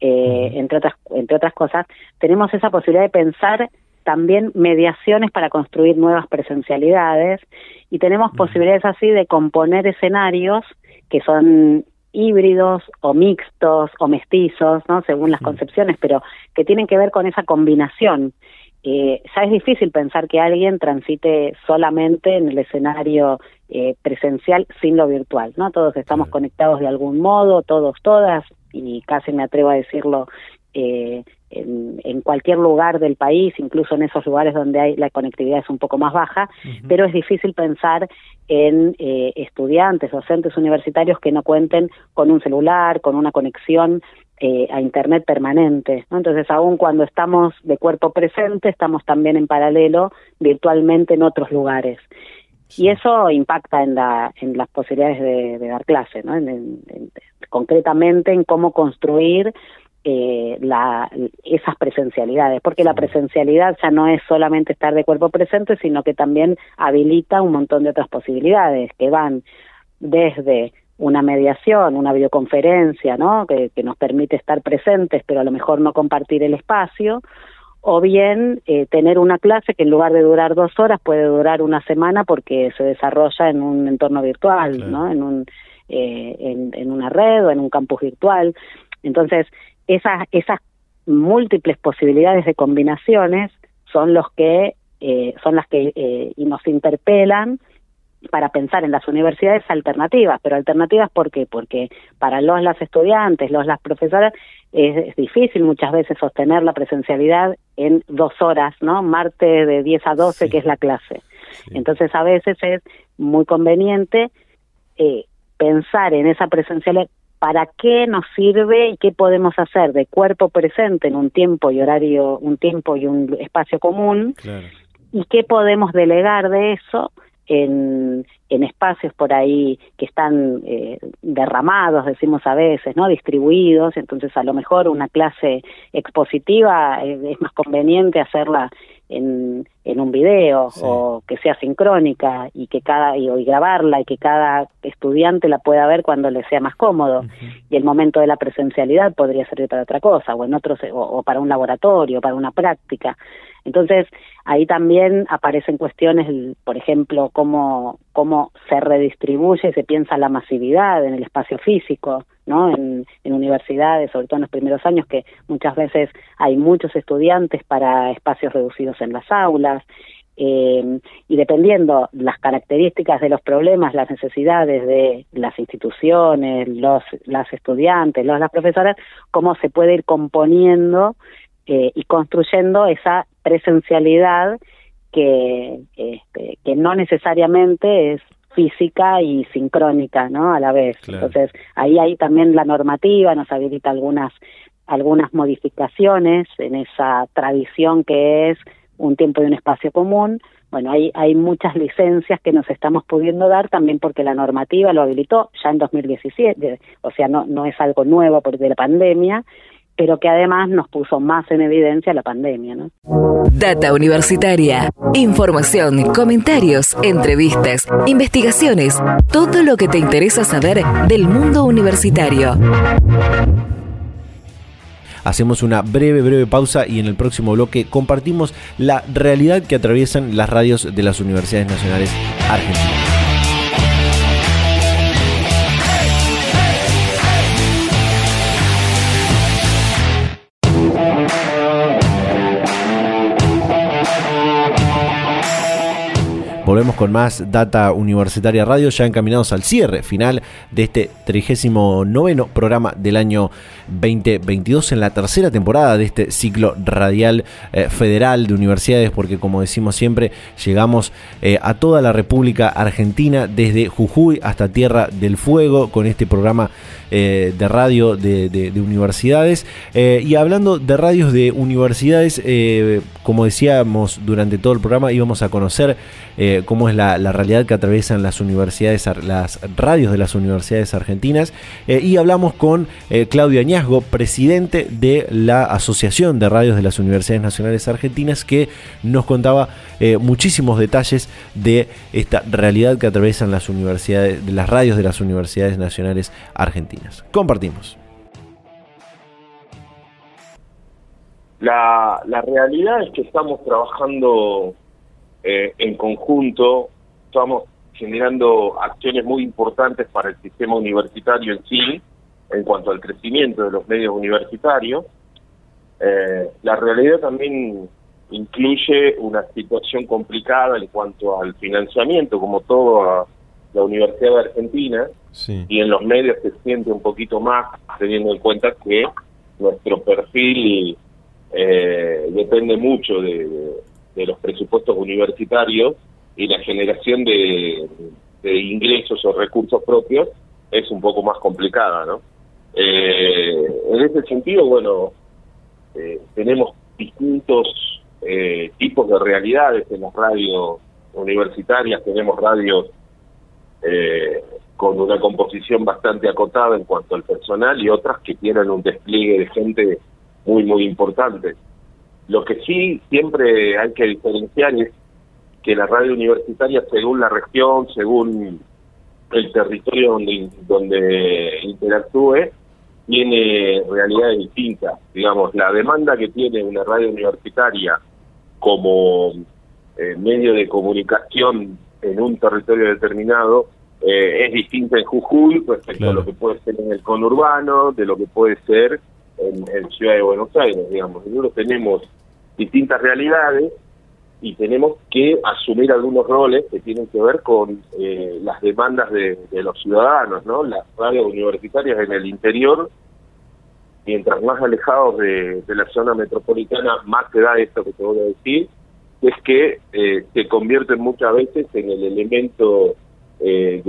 eh, entre, otras, entre otras cosas, tenemos esa posibilidad de pensar también mediaciones para construir nuevas presencialidades y tenemos posibilidades así de componer escenarios que son híbridos o mixtos o mestizos, ¿no? según las concepciones, pero que tienen que ver con esa combinación. Eh, ya es difícil pensar que alguien transite solamente en el escenario eh, presencial sin lo virtual, ¿no? Todos estamos conectados de algún modo, todos, todas, y casi me atrevo a decirlo eh, en, cualquier lugar del país, incluso en esos lugares donde hay la conectividad es un poco más baja, pero es difícil pensar en eh, estudiantes, docentes universitarios que no cuenten con un celular, con una conexión eh, a Internet permanente. Entonces, aún cuando estamos de cuerpo presente, estamos también en paralelo virtualmente en otros lugares. Y eso impacta en, la, en las posibilidades de, dar clase, ¿no? concretamente en cómo construir eh, la, esas presencialidades, porque la presencialidad ya no es solamente estar de cuerpo presente, sino que también habilita un montón de otras posibilidades que van desde una mediación, una videoconferencia, ¿no? Que, nos permite estar presentes, pero a lo mejor no compartir el espacio, o bien eh, tener una clase que en lugar de durar dos horas puede durar una semana porque se desarrolla en un entorno virtual, ¿no? En un eh, en, en una red o en un campus virtual. Entonces, esas, esas múltiples posibilidades de combinaciones son los que eh, son las que eh, y nos interpelan para pensar en las universidades alternativas, pero alternativas ¿por qué? Porque para los las estudiantes, los las profesoras es, difícil muchas veces sostener la presencialidad en dos horas, ¿no? Martes de 10 a 12 que es la clase. Entonces a veces es muy conveniente eh, pensar en esa presencialidad para qué nos sirve y qué podemos hacer de cuerpo presente en un tiempo y horario, un tiempo y un espacio común, y qué podemos delegar de eso en, en espacios por ahí que están eh, derramados, decimos a veces, ¿no? Distribuidos, entonces a lo mejor una clase expositiva eh, es más conveniente hacerla en, en un video o que sea sincrónica y que cada y, grabarla y que cada estudiante la pueda ver cuando le sea más cómodo. Y el momento de la presencialidad podría servir para otra cosa o en otros o, para un laboratorio para una práctica. Entonces ahí también aparecen cuestiones por ejemplo cómo cómo se redistribuye se piensa la masividad en el espacio físico ¿no? En, universidades, sobre todo en los primeros años, que muchas veces hay muchos estudiantes para espacios reducidos en las aulas. Eh, y dependiendo las características de los problemas, las necesidades de las instituciones, los las estudiantes, los, las profesoras, cómo se puede ir componiendo eh, y construyendo esa presencialidad que, este, que no necesariamente es física y sincrónica, ¿no? A la vez. Entonces, ahí hay también la normativa, nos habilita algunas algunas modificaciones en esa tradición que es un tiempo y un espacio común. Bueno, hay, hay muchas licencias que nos estamos pudiendo dar también porque la normativa lo habilitó ya en 2017, o sea, no, no es algo nuevo por de la pandemia, pero que además nos puso más en evidencia la pandemia. ¿no? Data Universitaria. Información, comentarios, entrevistas, investigaciones, todo lo que te interesa saber del mundo universitario. Hacemos una breve, breve pausa y en el próximo bloque compartimos la realidad que atraviesan las radios de las universidades nacionales argentinas. Volvemos con más Data Universitaria Radio, ya encaminados al cierre final de este 39 programa del año 2022 en la tercera temporada de este ciclo radial eh, federal de universidades, porque como decimos siempre, llegamos eh, a toda la República Argentina, desde Jujuy hasta Tierra del Fuego, con este programa eh, de radio de, universidades. y hablando de radios de universidades, como decíamos durante todo el programa, íbamos a conocer cómo es la, realidad que atraviesan las universidades, las radios de las universidades argentinas. y hablamos con Claudio Añazgo, presidente de la Asociación de Radios de las Universidades Nacionales Argentinas, que nos contaba muchísimos detalles de esta realidad que atraviesan las universidades, de las radios de las universidades nacionales argentinas. Compartimos. La, realidad es que estamos trabajando eh, en conjunto, estamos generando acciones muy importantes para el sistema universitario en sí, en cuanto al crecimiento de los medios universitarios. Eh, la realidad también incluye una situación complicada en cuanto al financiamiento, como toda la Universidad de Argentina, y en los medios se siente un poquito más, teniendo en cuenta que nuestro perfil eh, depende mucho de, los presupuestos universitarios y la generación de, ingresos o recursos propios es un poco más complicada, ¿no? Eh, en ese sentido, bueno, eh, tenemos distintos eh, tipos de realidades en las radios universitarias, tenemos radios eh, con una composición bastante acotada en cuanto al personal y otras que tienen un despliegue de gente muy, muy importante. Lo que sí siempre hay que diferenciar es que la radio universitaria, según la región, según el territorio donde, donde interactúe, tiene realidades distintas. Digamos, la demanda que tiene una radio universitaria como eh, medio de comunicación en un territorio determinado eh, es distinta en Jujuy respecto a lo que puede ser en el conurbano, de lo que puede ser en, Ciudad de Buenos Aires, digamos. Nosotros tenemos distintas realidades y tenemos que asumir algunos roles que tienen que ver con eh, las demandas de, los ciudadanos, ¿no? Las radios universitarias en el interior, mientras más alejados de, la zona metropolitana, más te da esto que te voy a decir, es que eh, se convierten muchas veces en el elemento eh,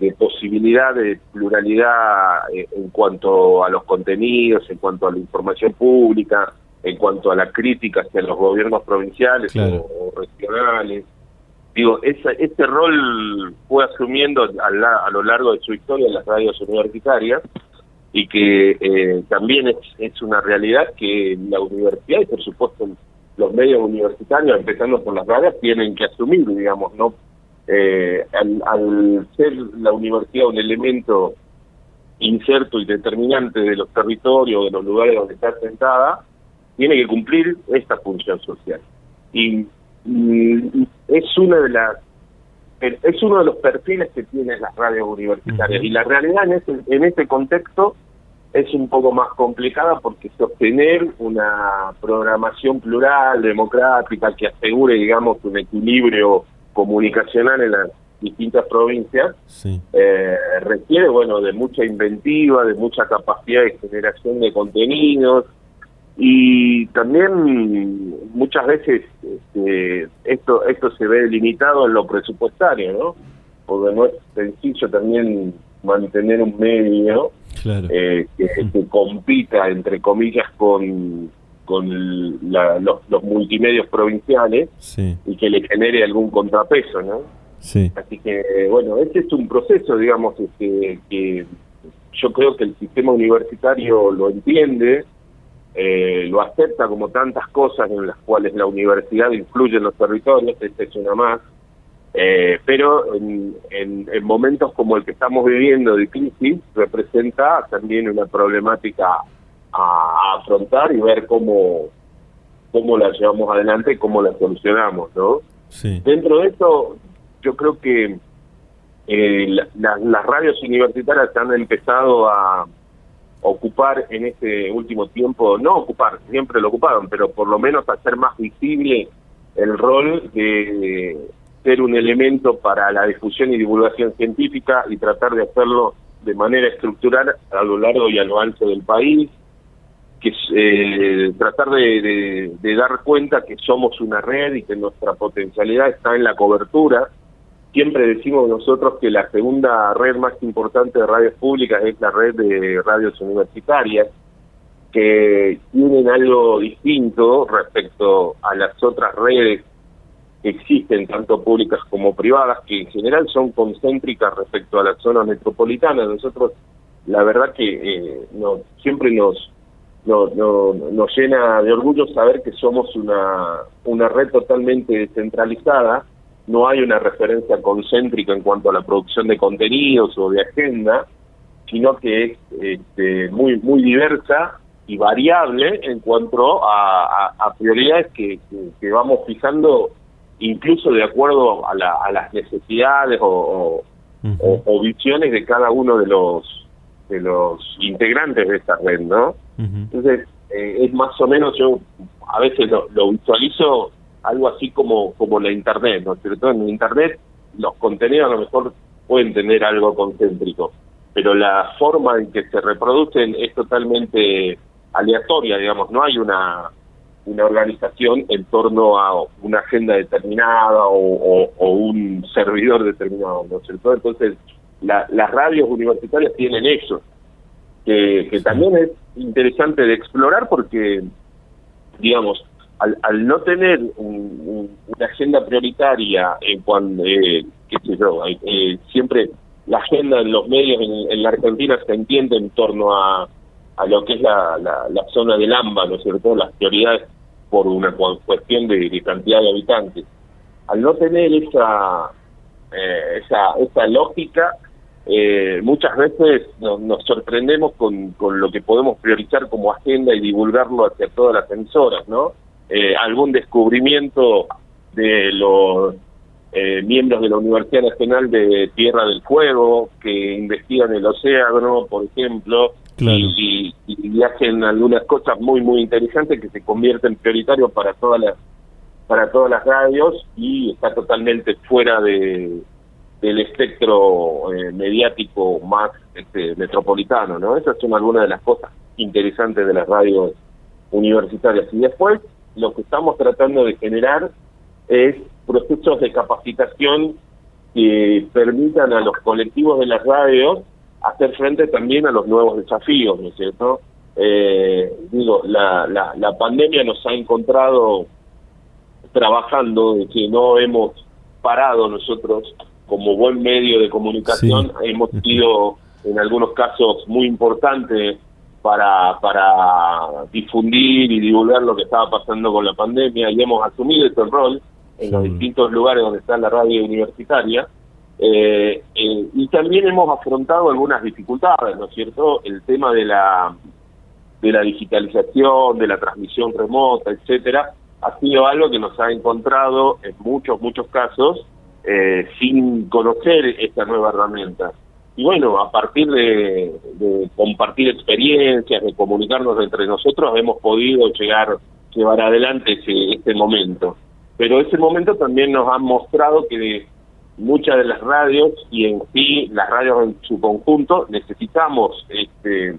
de, posibilidad de pluralidad eh, en cuanto a los contenidos, en cuanto a la información pública, en cuanto a la crítica hacia los gobiernos provinciales o, regionales. Digo, ese, este rol fue asumiendo a, lo largo de su historia en las radios universitarias y que eh, también es, es una realidad que la universidad y por supuesto los medios universitarios, empezando por las radios, tienen que asumir, digamos, no eh, al, ser la universidad un elemento inserto y determinante de los territorios, de los lugares donde está sentada, tiene que cumplir esta función social. Y, es una de las es uno de los perfiles que tienen las radios universitarias. Y la realidad en ese, en este contexto es un poco más complicada porque sostener una programación plural, democrática, que asegure, digamos, un equilibrio comunicacional en las distintas provincias eh, requiere bueno de mucha inventiva de mucha capacidad de generación de contenidos. Y también muchas veces este, esto esto se ve limitado en lo presupuestario no porque no es sencillo también mantener un medio eh, que, que compita entre comillas con con los, los, multimedios provinciales y que le genere algún contrapeso, ¿no? Sí. Así que, bueno, este es un proceso, digamos, este, que yo creo que el sistema universitario lo entiende, eh, lo acepta como tantas cosas en las cuales la universidad influye en los territorios, esta es una más, eh, pero en, en, en, momentos como el que estamos viviendo de crisis representa también una problemática a, afrontar y ver cómo, cómo la llevamos adelante y cómo la solucionamos, ¿no? Dentro de eso, yo creo que eh, las radios universitarias han empezado a ocupar en este último tiempo, no ocupar, siempre lo ocuparon, pero por lo menos hacer más visible el rol de ser un elemento para la difusión y divulgación científica y tratar de hacerlo de manera estructural a lo largo y a lo ancho del país, que eh, tratar de, dar cuenta que somos una red y que nuestra potencialidad está en la cobertura. Siempre decimos nosotros que la segunda red más importante de radios públicas es la red de radios universitarias, que tienen algo distinto respecto a las otras redes existen, tanto públicas como privadas, que en general son concéntricas respecto a la zona metropolitana. Nosotros, la verdad que eh, no, siempre nos, no, nos llena de orgullo saber que somos una, una red totalmente descentralizada, no hay una referencia concéntrica en cuanto a la producción de contenidos o de agenda, sino que es este, muy, muy diversa y variable en cuanto a, prioridades que, que, vamos fijando incluso de acuerdo a, las necesidades o, visiones de cada uno de los de los integrantes de esta red, ¿no? Entonces eh, es más o menos yo a veces lo, visualizo algo así como como la internet, ¿no es cierto? En internet los contenidos a lo mejor pueden tener algo concéntrico, pero la forma en que se reproducen es totalmente aleatoria, digamos, no hay una una organización en torno a una agenda determinada o, un servidor determinado, ¿no es cierto? Entonces, las radios universitarias tienen eso, que, que también es interesante de explorar porque, digamos, al, al no tener una agenda prioritaria en cuanto, eh, qué sé yo, eh, siempre la agenda en los medios en, la Argentina se entiende en torno a, a lo que es la, la, zona del AMBA, ¿no es cierto? Las prioridades por una cuestión de, cantidad de habitantes. Al no tener esa, eh, esa, esa lógica, eh, muchas veces nos sorprendemos con, con lo que podemos priorizar como agenda y divulgarlo hacia todas las emisoras, ¿no? Eh, algún descubrimiento de los miembros de la Universidad Nacional de Tierra del Fuego que investigan el océano, por ejemplo, y, y, hacen algunas cosas muy muy interesantes que se convierten prioritarios para todas las para todas las radios y está totalmente fuera de del espectro eh, mediático más este, metropolitano, ¿no? Esas son algunas de las cosas interesantes de las radios universitarias. Y después lo que estamos tratando de generar es procesos de capacitación que permitan a los colectivos de las radios hacer frente también a los nuevos desafíos, ¿no es cierto? Eh, digo, la, la, la pandemia nos ha encontrado trabajando, de que no hemos parado nosotros como buen medio de comunicación, hemos sido en algunos casos muy importantes para, para difundir y divulgar lo que estaba pasando con la pandemia y hemos asumido este rol en los distintos lugares donde está la radio universitaria eh, eh, y también hemos afrontado algunas dificultades, ¿no es cierto? El tema de la de la digitalización, de la transmisión remota, etcétera, ha sido algo que nos ha encontrado en muchos, muchos casos eh, sin conocer esta nueva herramienta. Y bueno, a partir de, compartir experiencias, de comunicarnos entre nosotros, hemos podido llegar, llevar adelante ese, este momento. Pero ese momento también nos ha mostrado que muchas de las radios y en sí las radios en su conjunto necesitamos este,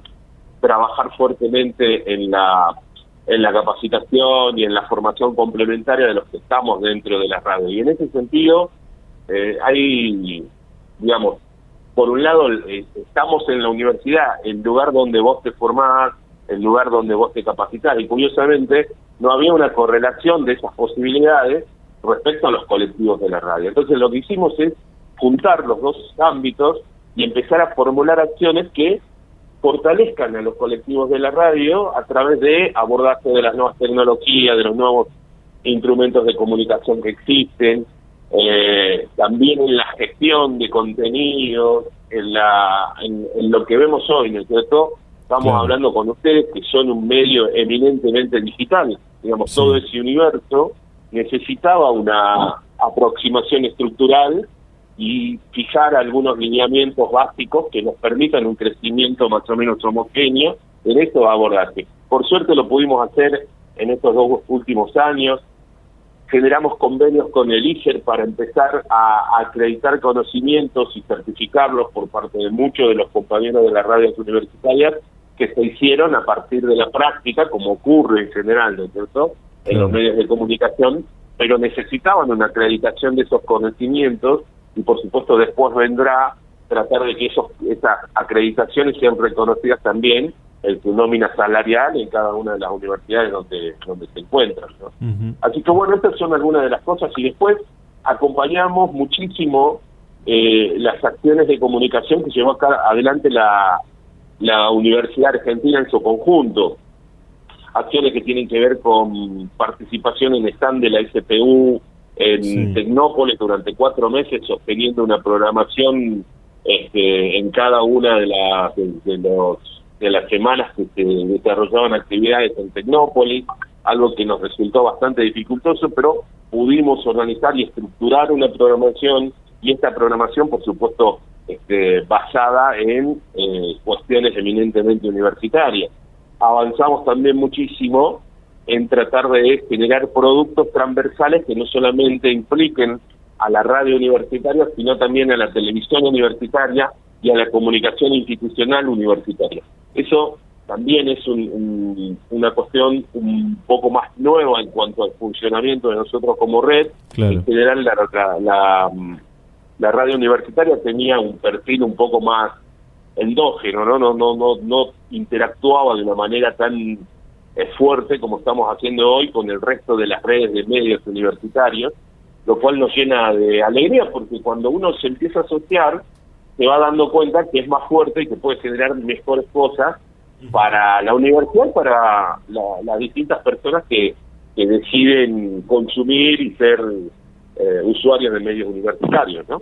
trabajar fuertemente en la en la capacitación y en la formación complementaria de los que estamos dentro de las radios. Y en ese sentido eh, hay digamos por un lado eh, estamos en la universidad el lugar donde vos te formás el lugar donde vos te capacitas y curiosamente no había una correlación de esas posibilidades respecto a los colectivos de la radio. Entonces lo que hicimos es juntar los dos ámbitos y empezar a formular acciones que fortalezcan a los colectivos de la radio a través de abordaje de las nuevas tecnologías, de los nuevos instrumentos de comunicación que existen, eh, también en la gestión de contenidos, en, la, en, lo que vemos hoy, ¿no es cierto? Estamos hablando con ustedes que son un medio eminentemente digital, digamos, todo ese universo necesitaba una aproximación estructural y fijar algunos lineamientos básicos que nos permitan un crecimiento más o menos homogéneo en estos abordaje. Por suerte lo pudimos hacer en estos dos últimos años. Generamos convenios con el IGER para empezar a, acreditar conocimientos y certificarlos por parte de muchos de los compañeros de las radios universitarias que se hicieron a partir de la práctica, como ocurre en general, ¿no es cierto? En los medios de comunicación, pero necesitaban una acreditación de esos conocimientos y por supuesto después vendrá tratar de que esos, esas acreditaciones sean reconocidas también en su nómina salarial en cada una de las universidades donde, donde se encuentran. Así que bueno, estas son algunas de las cosas y después acompañamos muchísimo eh, las acciones de comunicación que llevó acá adelante la, la Universidad Argentina en su conjunto. Acciones que tienen que ver con participación en stand de la SPU en Tecnópolis durante cuatro meses, sosteniendo una programación este, en cada una de, las de, los, de las semanas que se desarrollaban actividades en Tecnópolis, algo que nos resultó bastante dificultoso, pero pudimos organizar y estructurar una programación y esta programación, por supuesto, este, basada en eh, cuestiones eminentemente universitarias. Avanzamos también muchísimo en tratar de generar productos transversales que no solamente impliquen a la radio universitaria, sino también a la televisión universitaria y a la comunicación institucional universitaria. Eso también es una cuestión un poco más nueva en cuanto al funcionamiento de nosotros como red. En general, la, la, radio universitaria tenía un perfil un poco más endógeno, ¿no? No, no, no, no interactuaba de una manera tan eh, fuerte como estamos haciendo hoy con el resto de las redes de medios universitarios lo cual nos llena de alegría porque cuando uno se empieza a asociar, se va dando cuenta que es más fuerte y que puede generar mejores cosas para la universidad, para las distintas personas que, deciden consumir y ser eh, usuarios de medios universitarios, ¿no?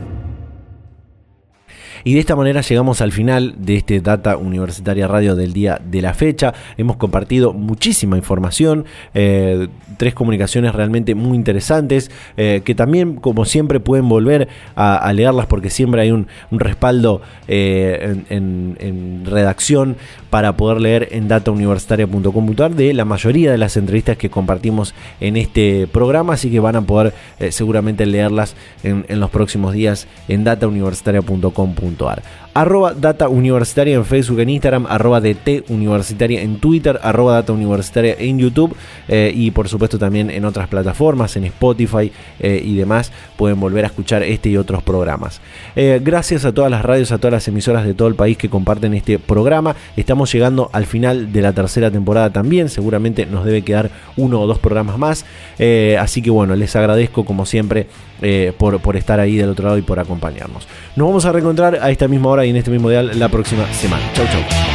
Y de esta manera llegamos al final de este Data Universitaria Radio del día de la fecha. Hemos compartido muchísima información, eh, tres comunicaciones realmente muy interesantes, eh, que también, como siempre, pueden volver a, leerlas porque siempre hay un, respaldo eh, en, redacción para poder leer en datauniversitaria.com.ar de la mayoría de las entrevistas que compartimos en este programa, así que van a poder seguramente leerlas en, en los próximos días en datauniversitaria.com.ar. Arroba Data Universitaria en Facebook, en Instagram, arroba DT Universitaria en Twitter, arroba Data Universitaria en YouTube eh, y por supuesto también en otras plataformas, en Spotify eh, y demás, pueden volver a escuchar este y otros programas. Eh, gracias a todas las radios, a todas las emisoras de todo el país que comparten este programa. Estamos llegando al final de la tercera temporada también, seguramente nos debe quedar uno o dos programas más. así que bueno, les agradezco como siempre por, por estar ahí del otro lado y por acompañarnos. Nos vamos a reencontrar a esta misma hora y en este mismo dial la próxima semana. Chau, chau.